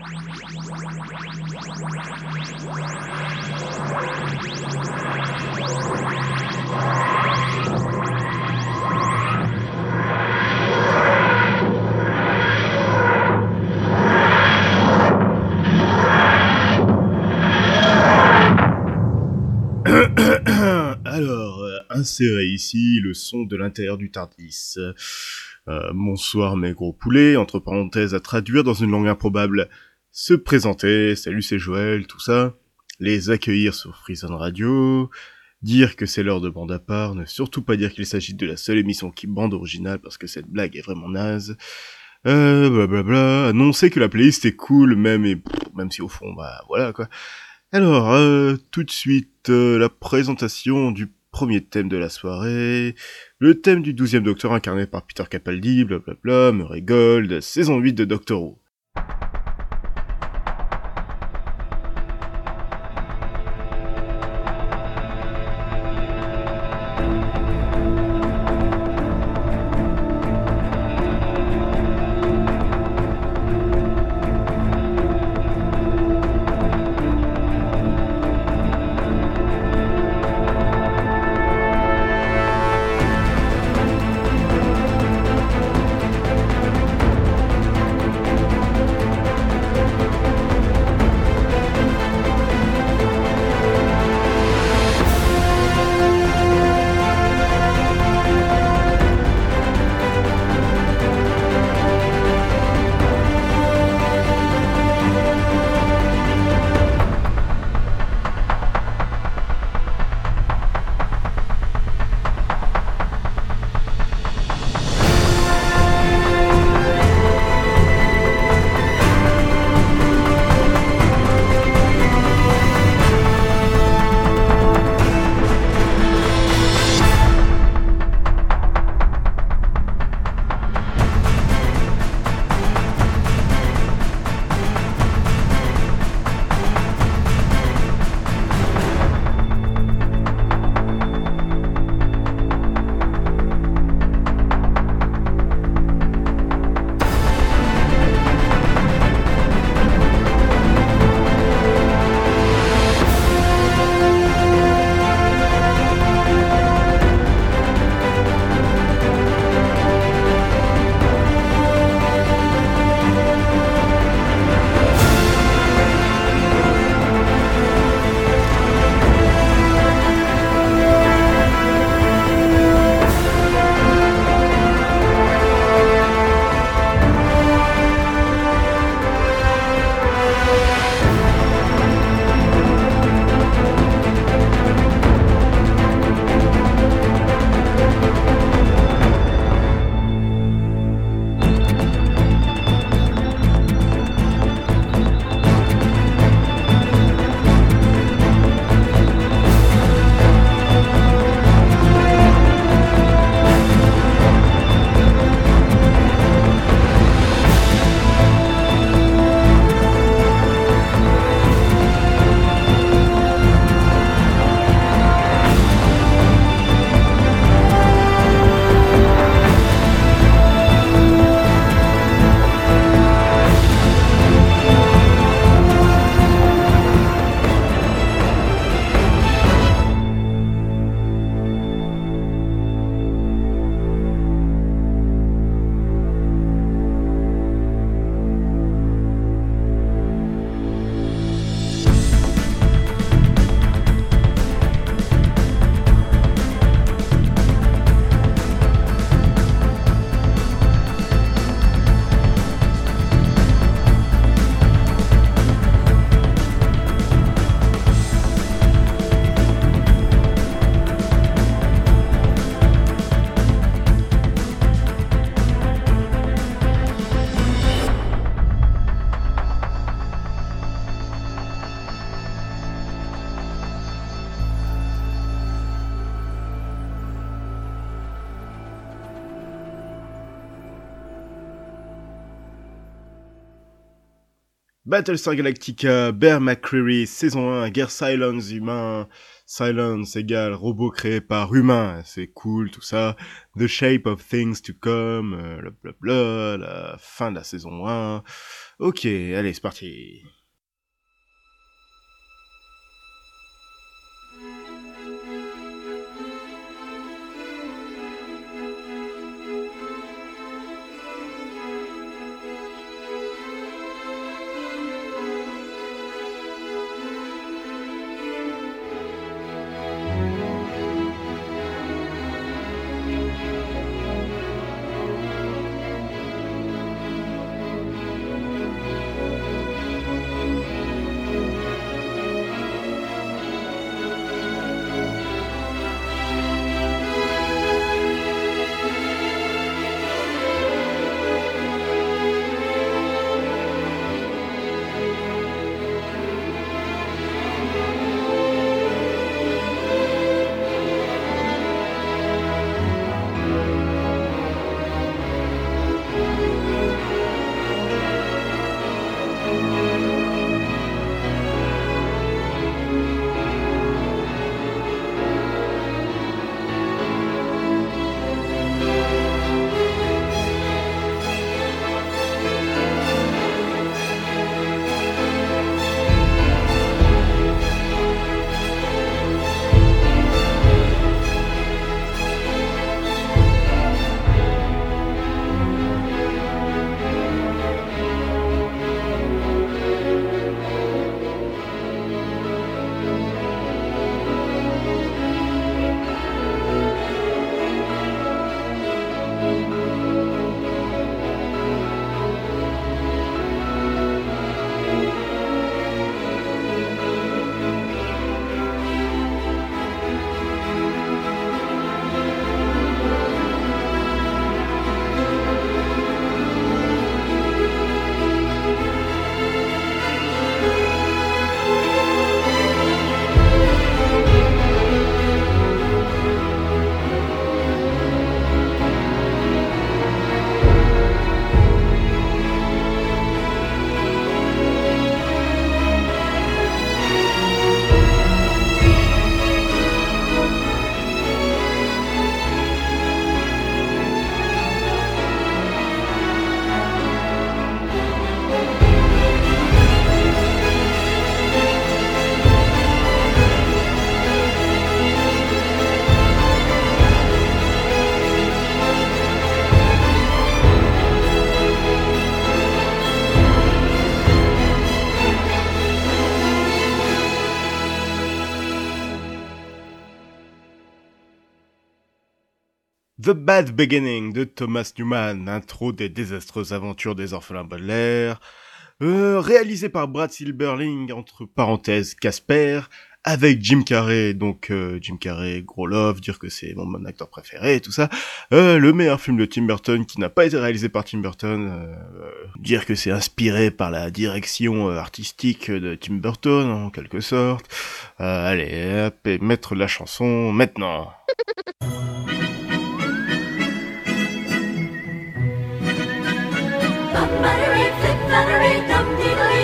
Alors, euh, insérer ici le son de l'intérieur du Tardis. Euh, bonsoir mes gros poulets, entre parenthèses à traduire dans une langue improbable. Se présenter, salut c'est Joël, tout ça. Les accueillir sur Freezone Radio. Dire que c'est l'heure de bande à part, ne surtout pas dire qu'il s'agit de la seule émission qui bande originale parce que cette blague est vraiment naze. Euh, blablabla, annoncer que la playlist est cool même et pff, même si au fond, bah voilà quoi. Alors, euh, tout de suite, euh, la présentation du premier thème de la soirée, le thème du douzième Docteur incarné par Peter Capaldi, blablabla, Murray Gold, saison 8 de Doctor Who. Battlestar Galactica, Bear McCreary, saison 1, guerre Silence humain, Silence égale robot créé par humain, c'est cool tout ça. The Shape of Things to Come, euh, blablabla, la fin de la saison 1. Ok, allez, c'est parti. The Bad Beginning de Thomas Newman, intro des désastreuses aventures des orphelins Baudelaire, euh, réalisé par Brad Silberling, entre parenthèses Casper, avec Jim Carrey, donc euh, Jim Carrey, gros love, dire que c'est mon, acteur préféré et tout ça, euh, le meilleur film de Tim Burton qui n'a pas été réalisé par Tim Burton, dire que c'est inspiré par la direction artistique de Tim Burton en quelque sorte. allez, hop, et mettre la chanson maintenant. muttery, flip, fluttery, dum, diddly.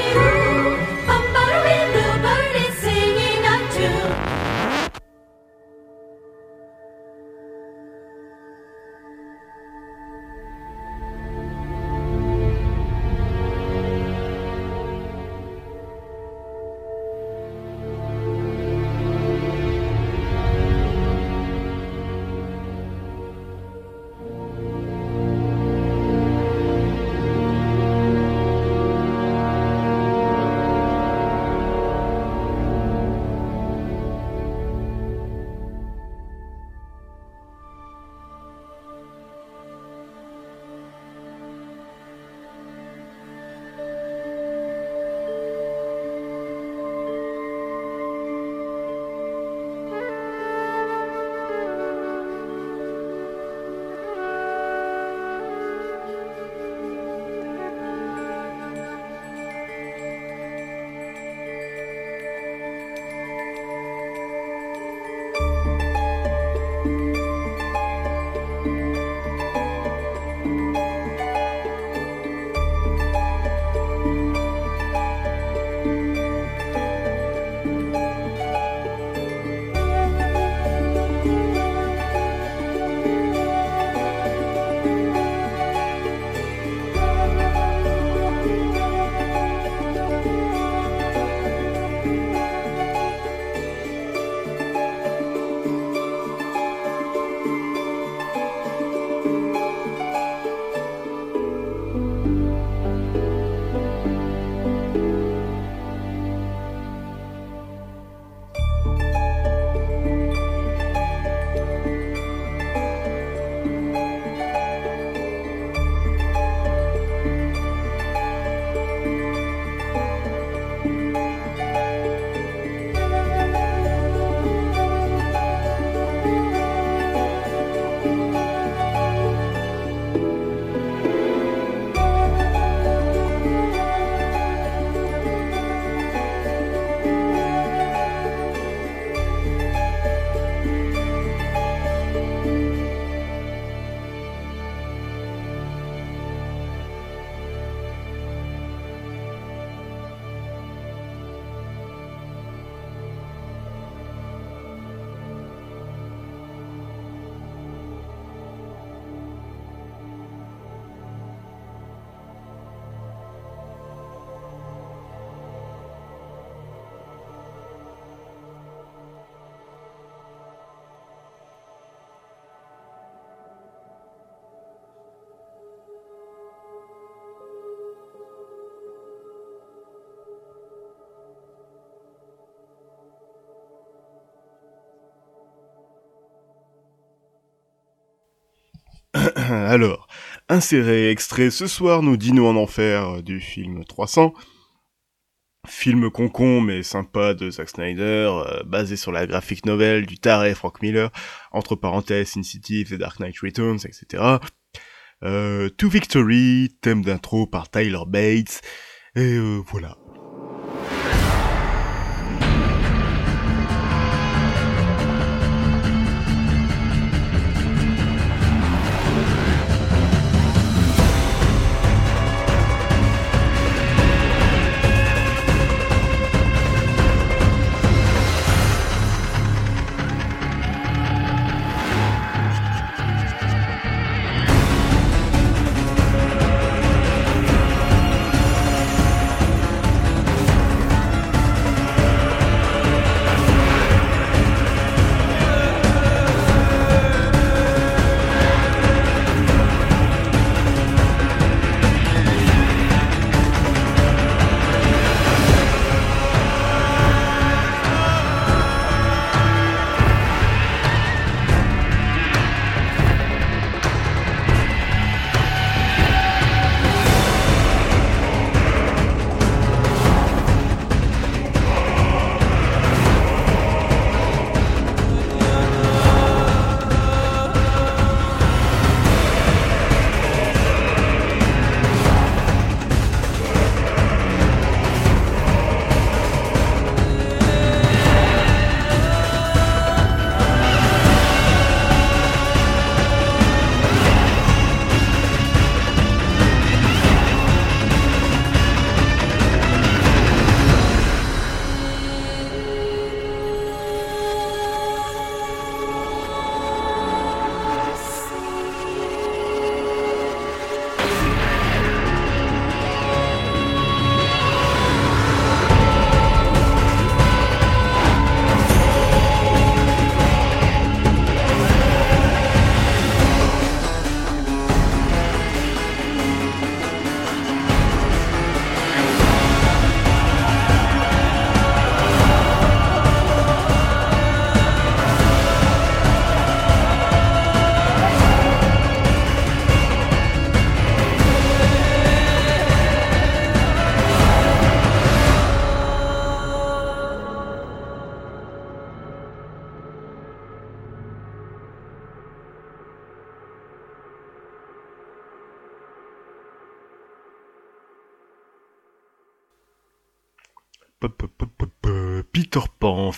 Alors, inséré extrait ce soir, nous dînons en enfer du film 300. Film concon mais sympa de Zack Snyder, euh, basé sur la graphique novel du taré Frank Miller, entre parenthèses Sin City, The Dark Knight Returns, etc. Euh, to Victory, thème d'intro par Tyler Bates, et euh, voilà.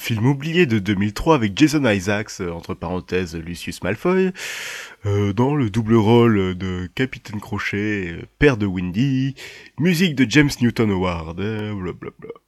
Film oublié de 2003 avec Jason Isaacs, euh, entre parenthèses Lucius Malfoy, euh, dans le double rôle de Capitaine Crochet, euh, père de Windy, musique de James Newton Howard, blablabla.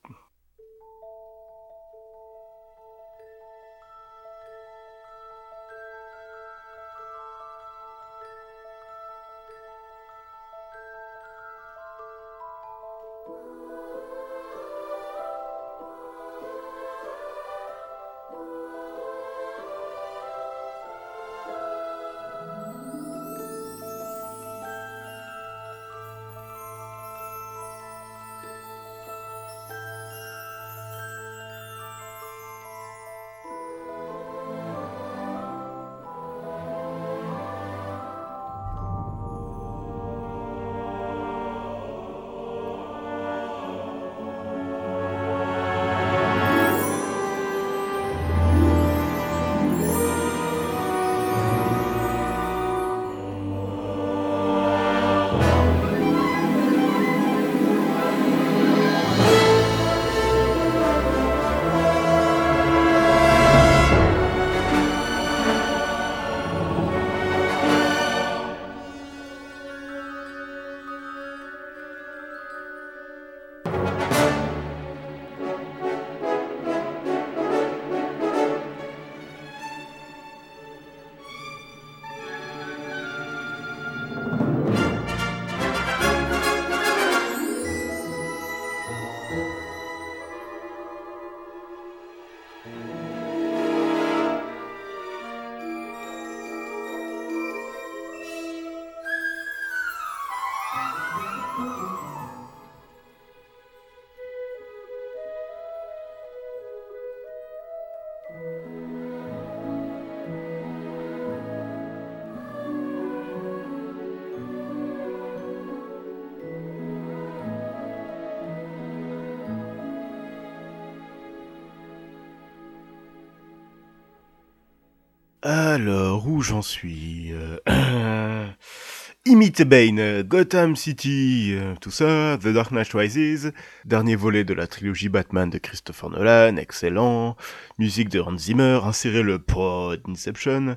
Alors, où j'en suis euh, Imite Bane, Gotham City, euh, tout ça, The Dark Knight Rises, dernier volet de la trilogie Batman de Christopher Nolan, excellent, musique de Hans Zimmer, insérer le pod Inception,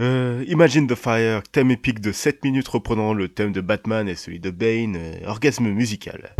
euh, Imagine the Fire, thème épique de 7 minutes reprenant le thème de Batman et celui de Bane, orgasme musical.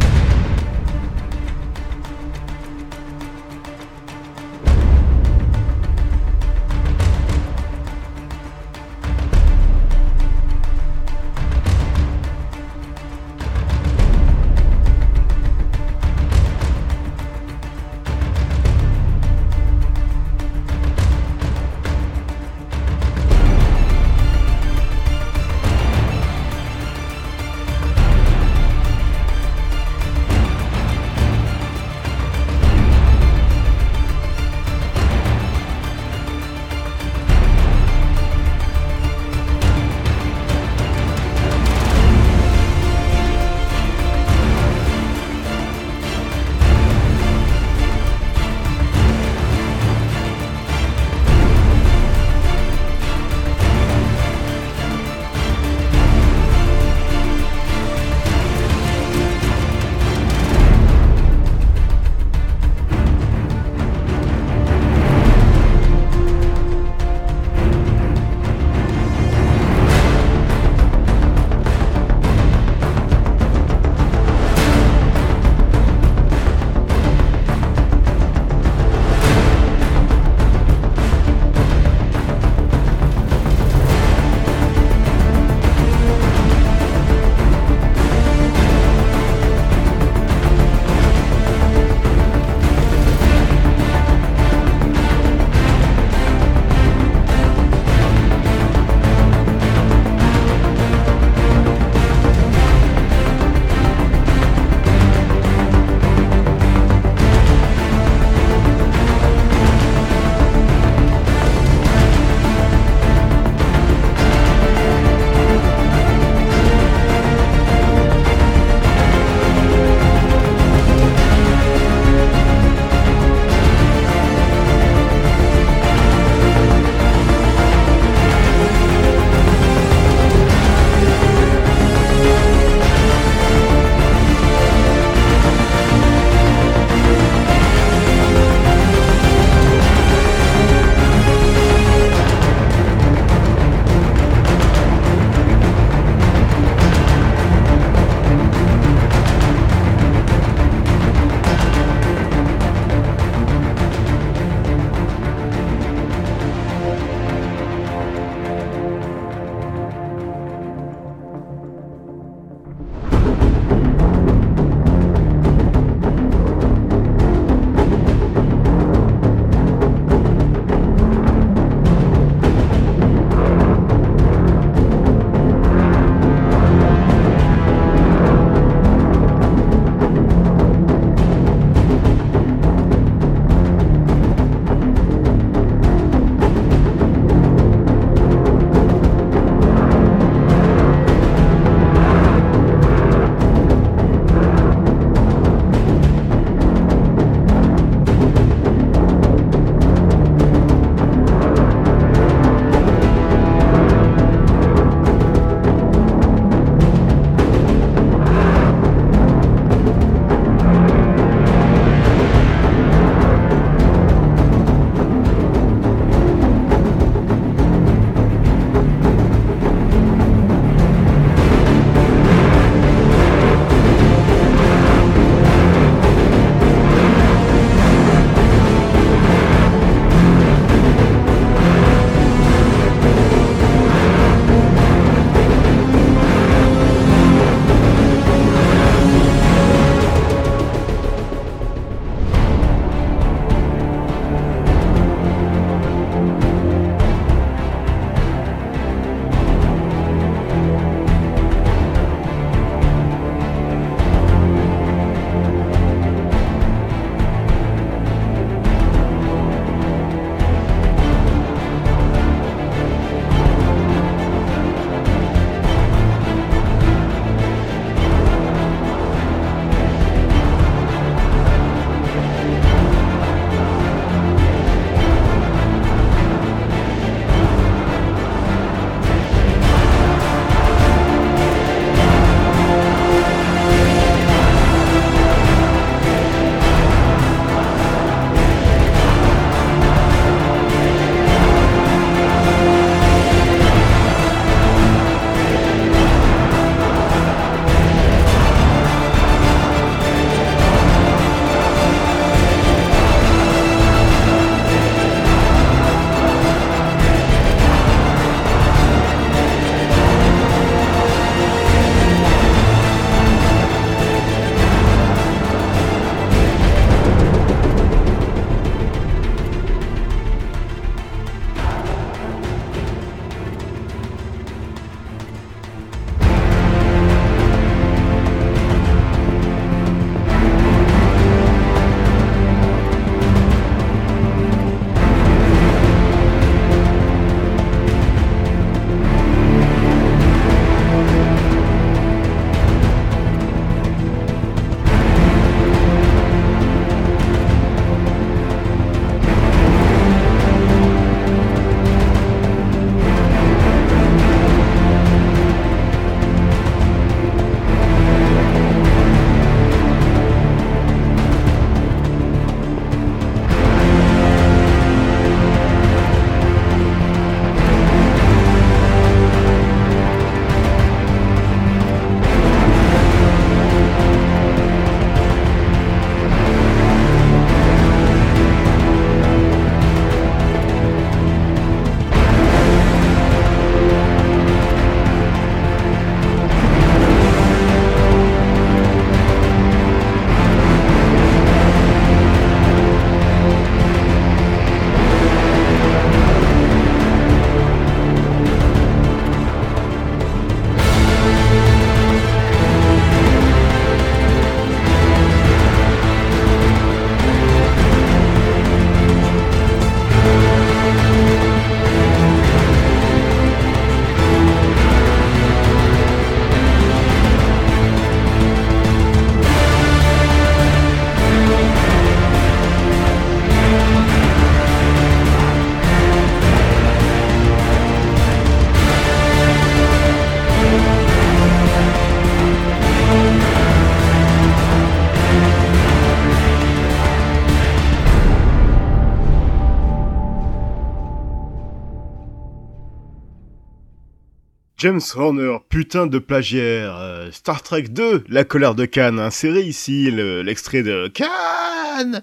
James Horner, putain de plagiaire. Euh, Star Trek 2, La colère de Khan, inséré ici l'extrait de Khan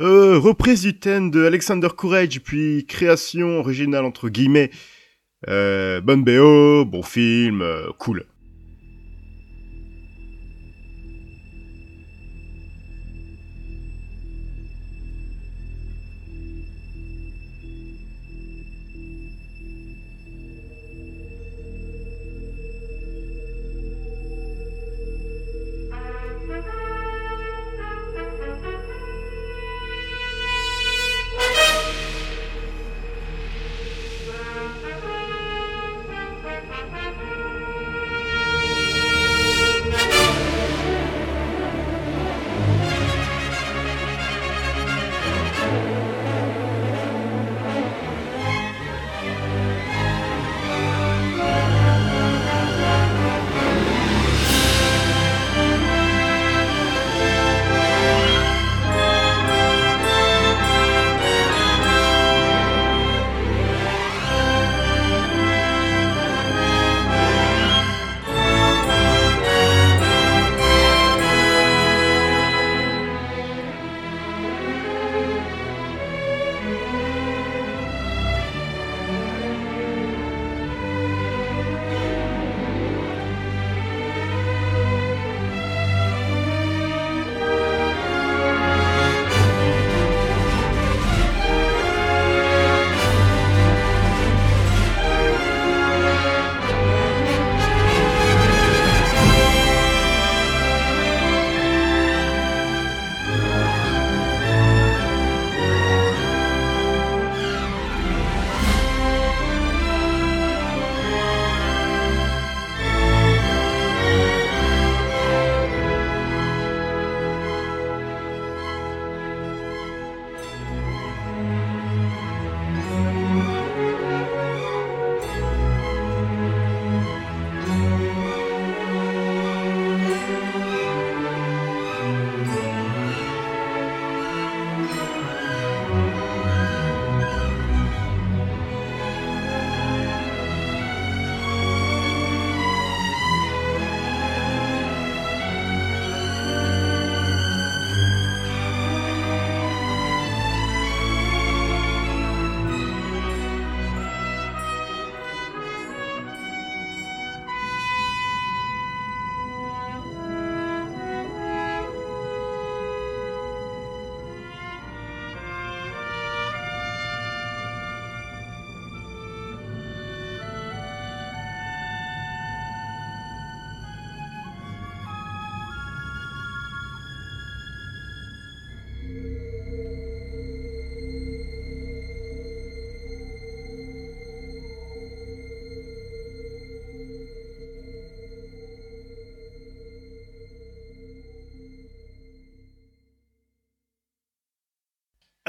euh, reprise du thème de Alexander Courage, puis création originale entre guillemets. Euh, bonne BO, bon film, cool.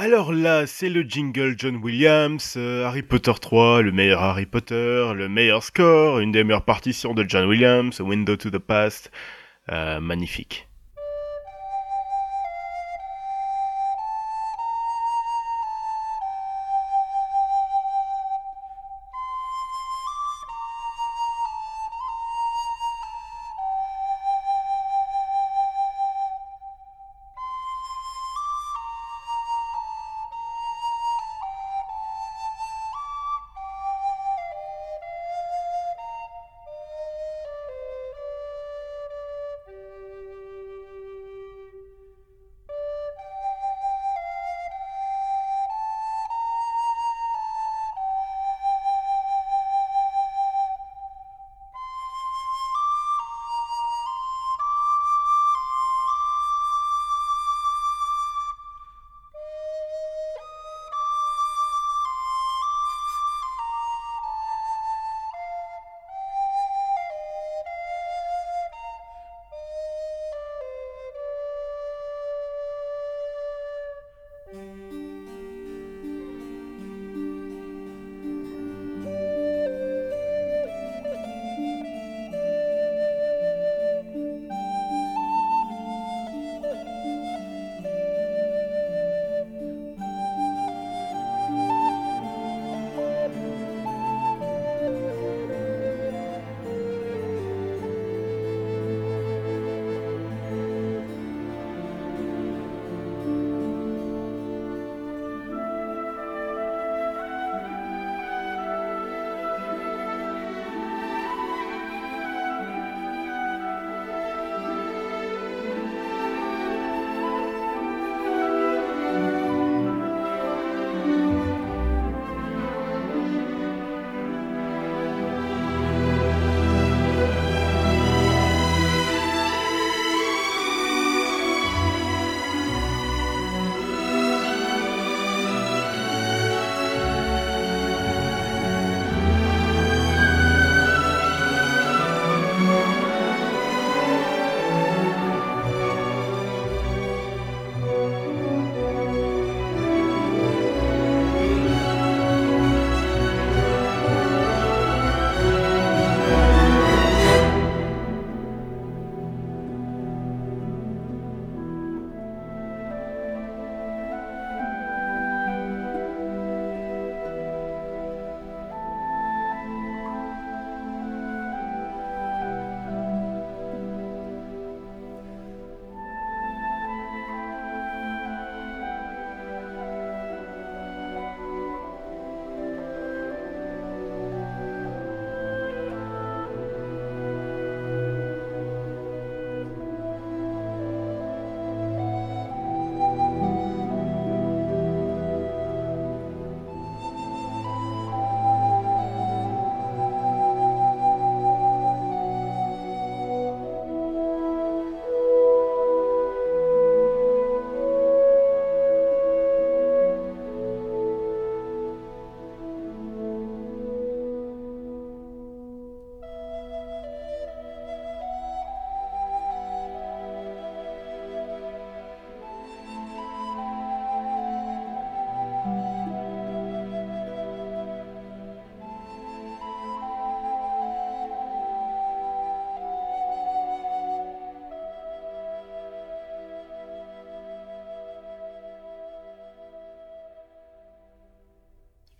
Alors là, c'est le jingle John Williams, euh, Harry Potter 3, le meilleur Harry Potter, le meilleur score, une des meilleures partitions de John Williams, Window to the Past, euh, magnifique.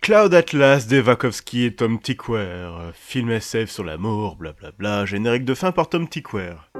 Cloud Atlas d'Evakovsky et Tom Tickware, film SF sur l'amour, blablabla, générique de fin par Tom Tickware.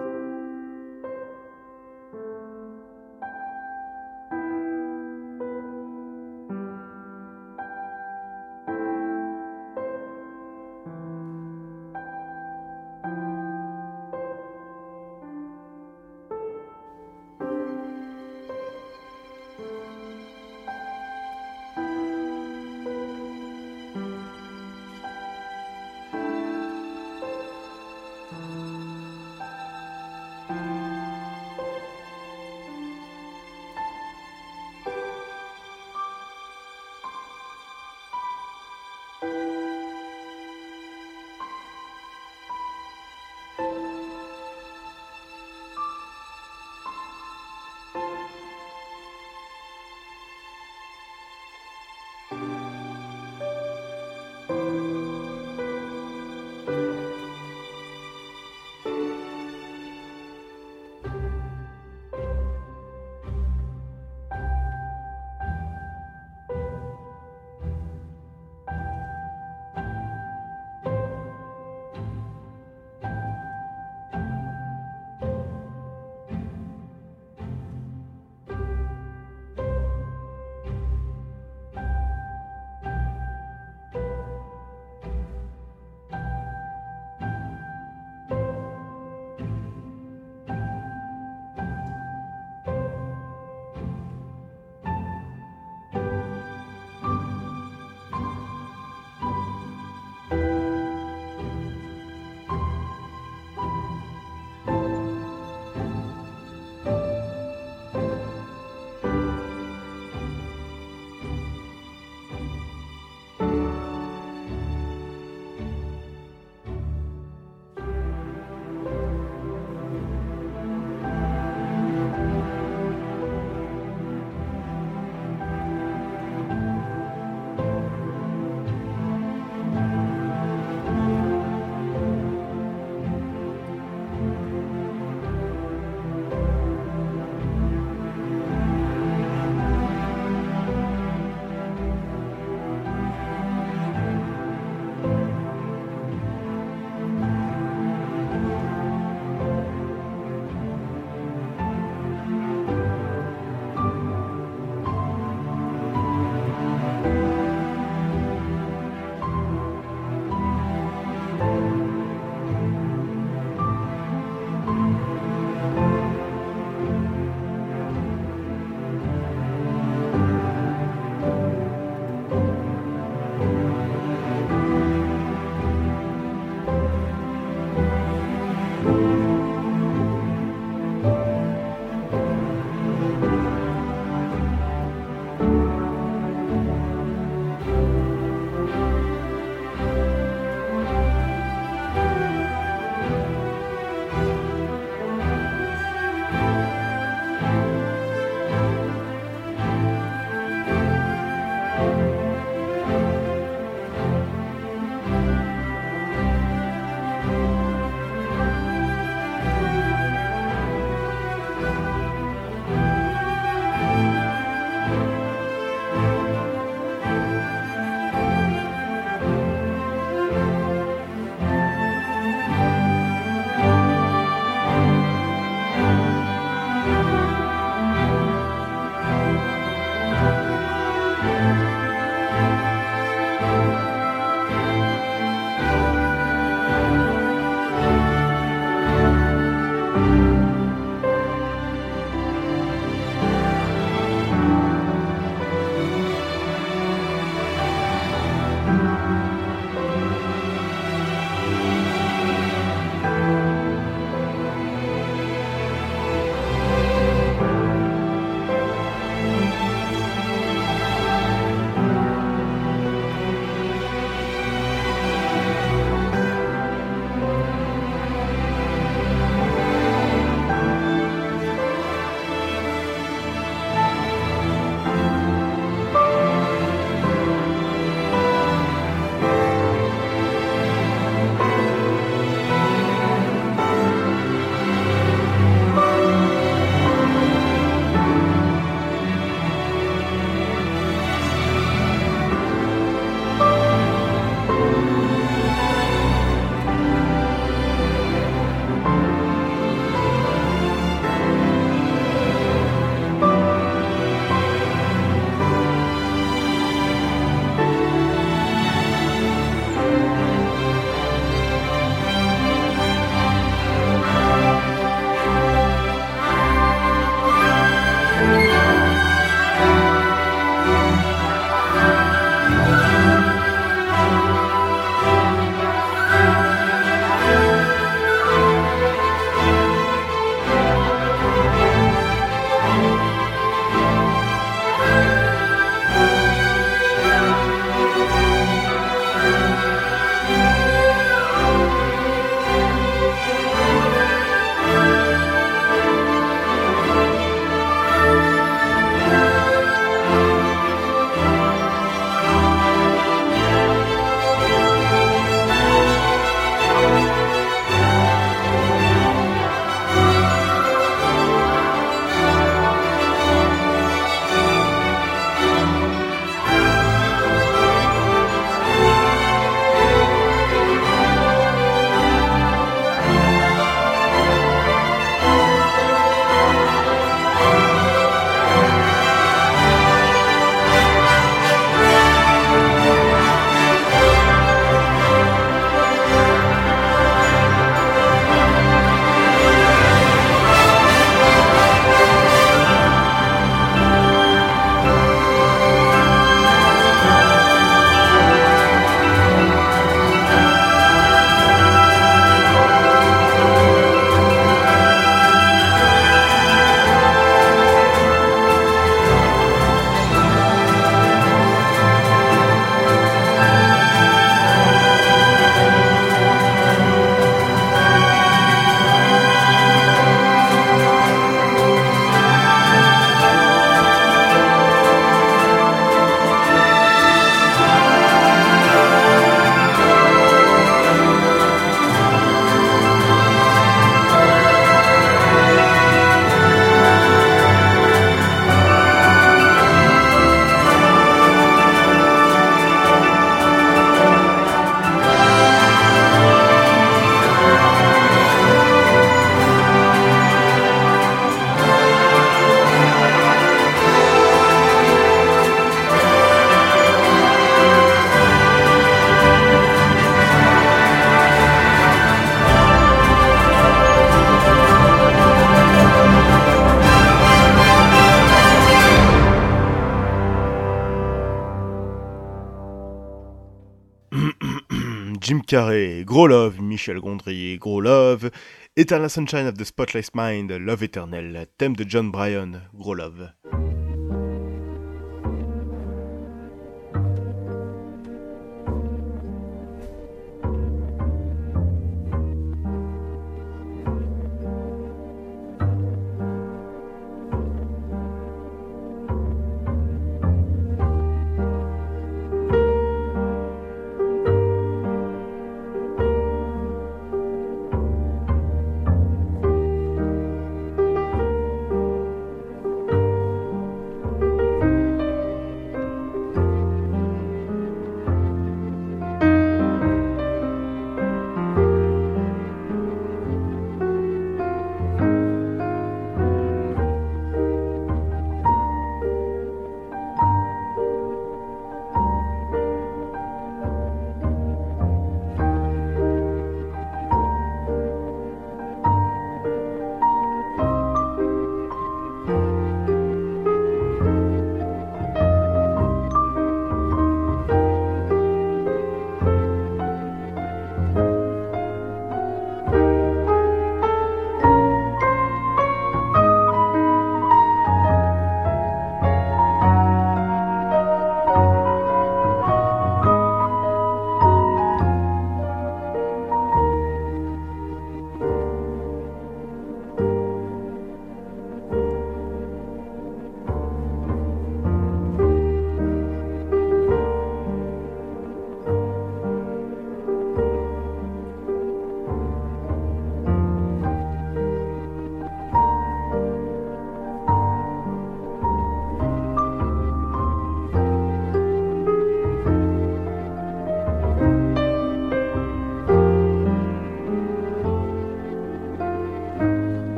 Gros Love, Michel Gondry, Gros Love, Eternal Sunshine of the Spotless Mind, Love Eternal, thème de John Bryan, Gros Love.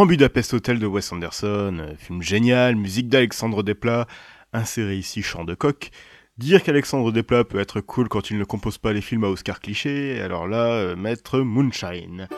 Grand Budapest Hotel de Wes Anderson, euh, film génial, musique d'Alexandre Desplat, inséré ici chant de coq. Dire qu'Alexandre Desplat peut être cool quand il ne compose pas les films à Oscar cliché, alors là, euh, mettre Moonshine.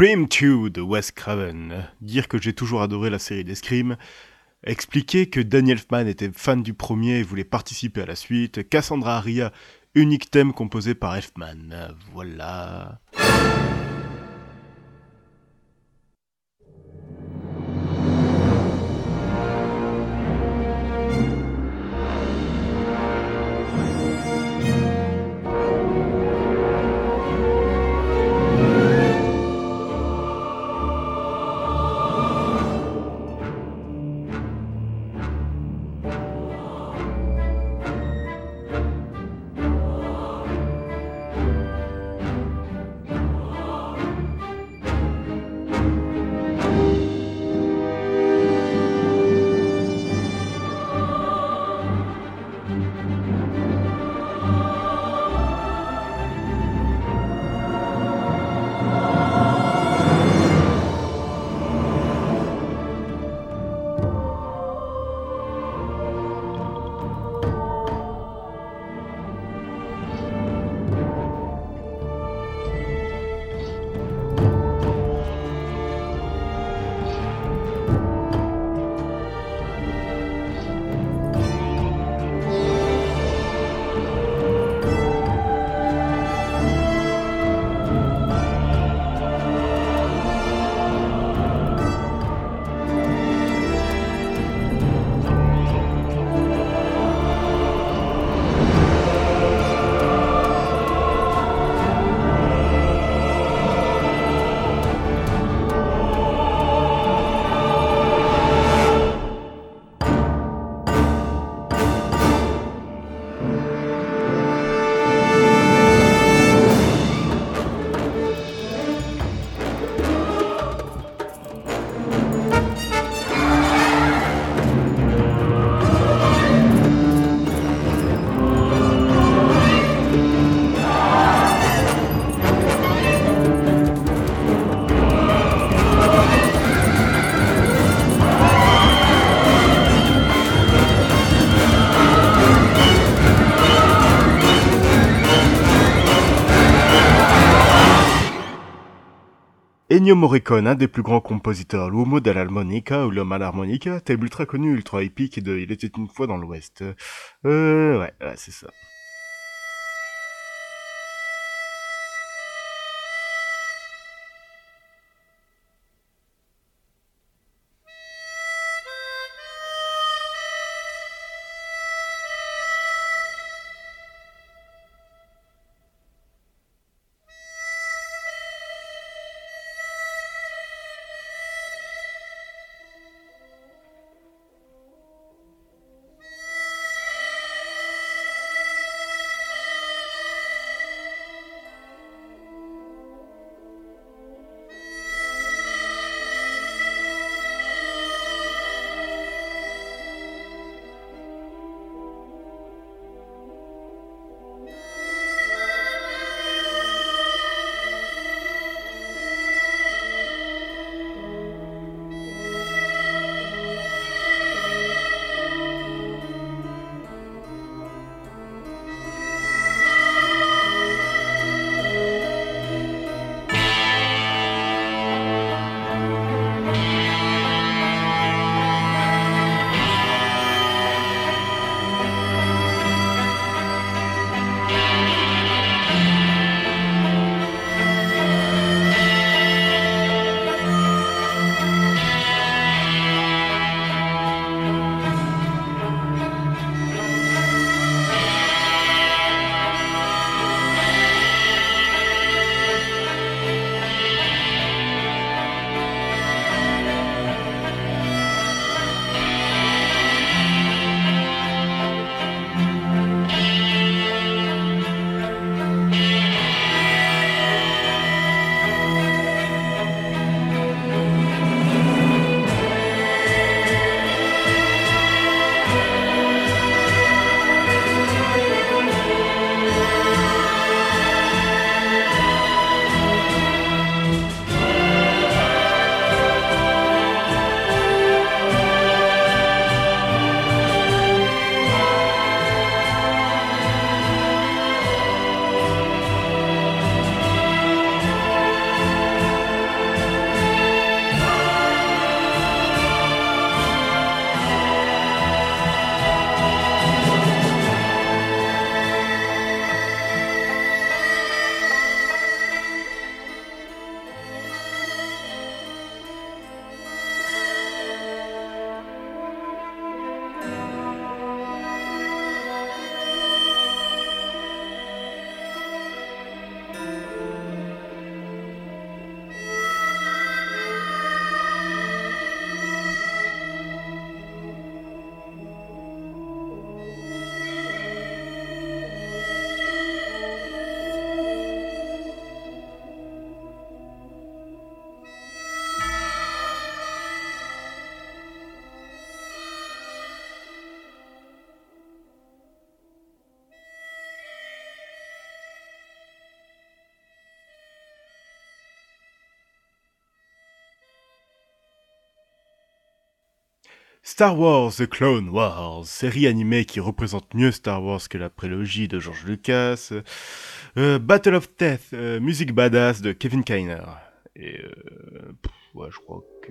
Scream 2 de Wes Craven. Dire que j'ai toujours adoré la série des Scream. Expliquer que Daniel Elfman était fan du premier et voulait participer à la suite. Cassandra Aria, unique thème composé par Elfman. Voilà. Ennio Morricone, un des plus grands compositeurs, l'uomo dell'armonica ou l'homme à l'harmonica, thème ultra connu, ultra épique de Il était une fois dans l'Ouest. Euh, ouais, ouais, c'est ça. Star Wars The Clone Wars, série animée qui représente mieux Star Wars que la prélogie de George Lucas. Euh, Battle of Death, euh, musique badass de Kevin Kiner. Et euh, ouais, je crois que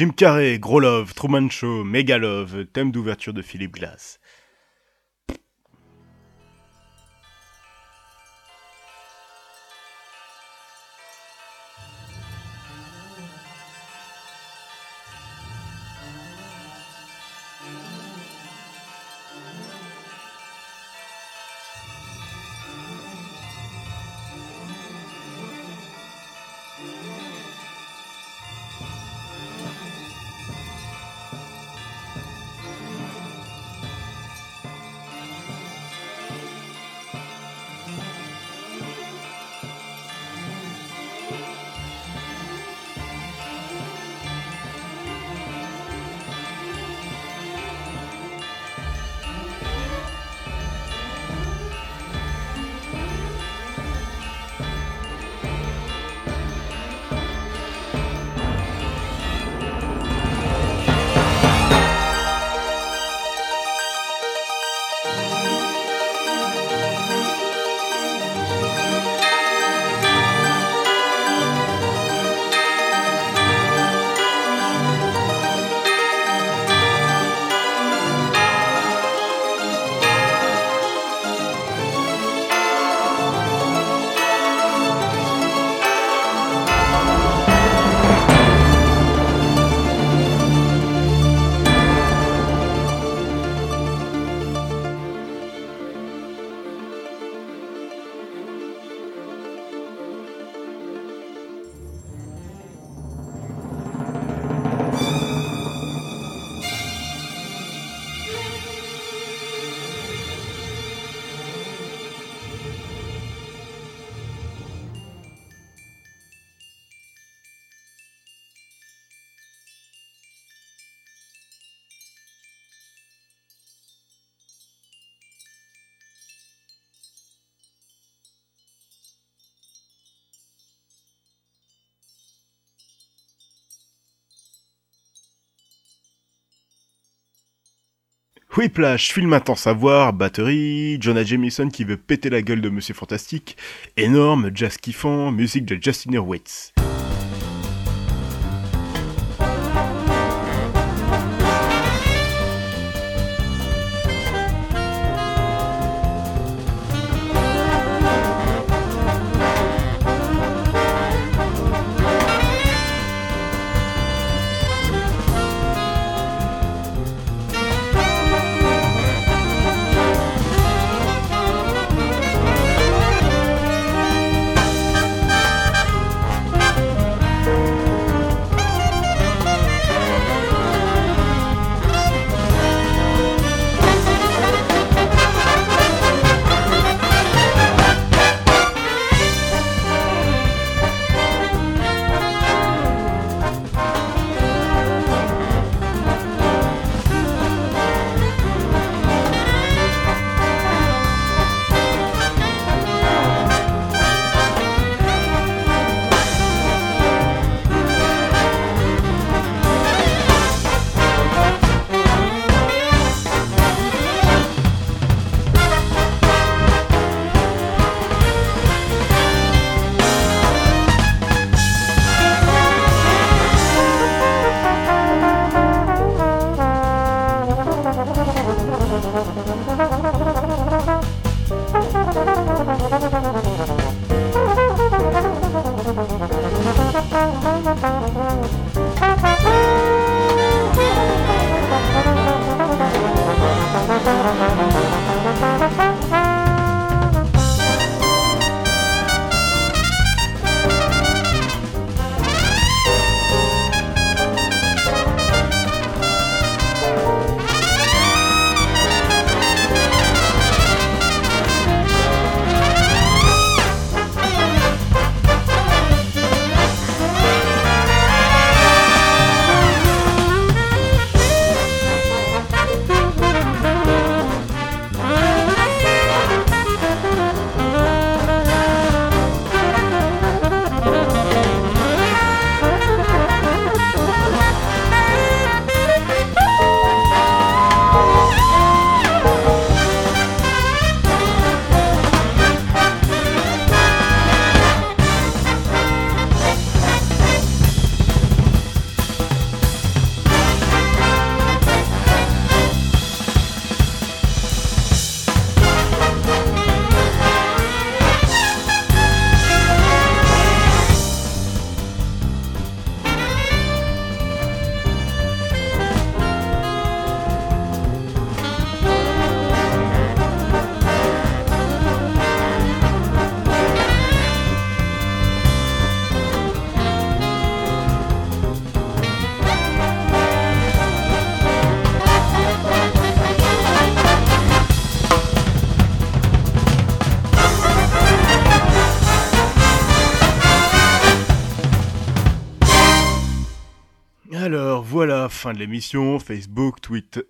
Jim Carrey, Gros Love, Truman Show, Mega Love, thème d'ouverture de Philippe Glass. Whiplash, film intense à voir, batterie, Jonah Jameson qui veut péter la gueule de Monsieur Fantastique, énorme, jazz kiffant, musique de Justin Hurwitz. De l'émission, Facebook, Twitter.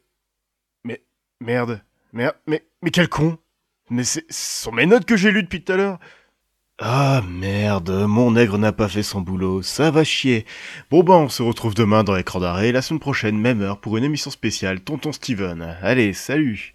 Mais merde, merde, mais mais quel con Mais ce sont mes notes que j'ai lues depuis tout à l'heure. Ah merde, mon nègre n'a pas fait son boulot, ça va chier. Bon ben on se retrouve demain dans l'écran d'arrêt, la semaine prochaine, même heure, pour une émission spéciale, Tonton Steven. Allez, salut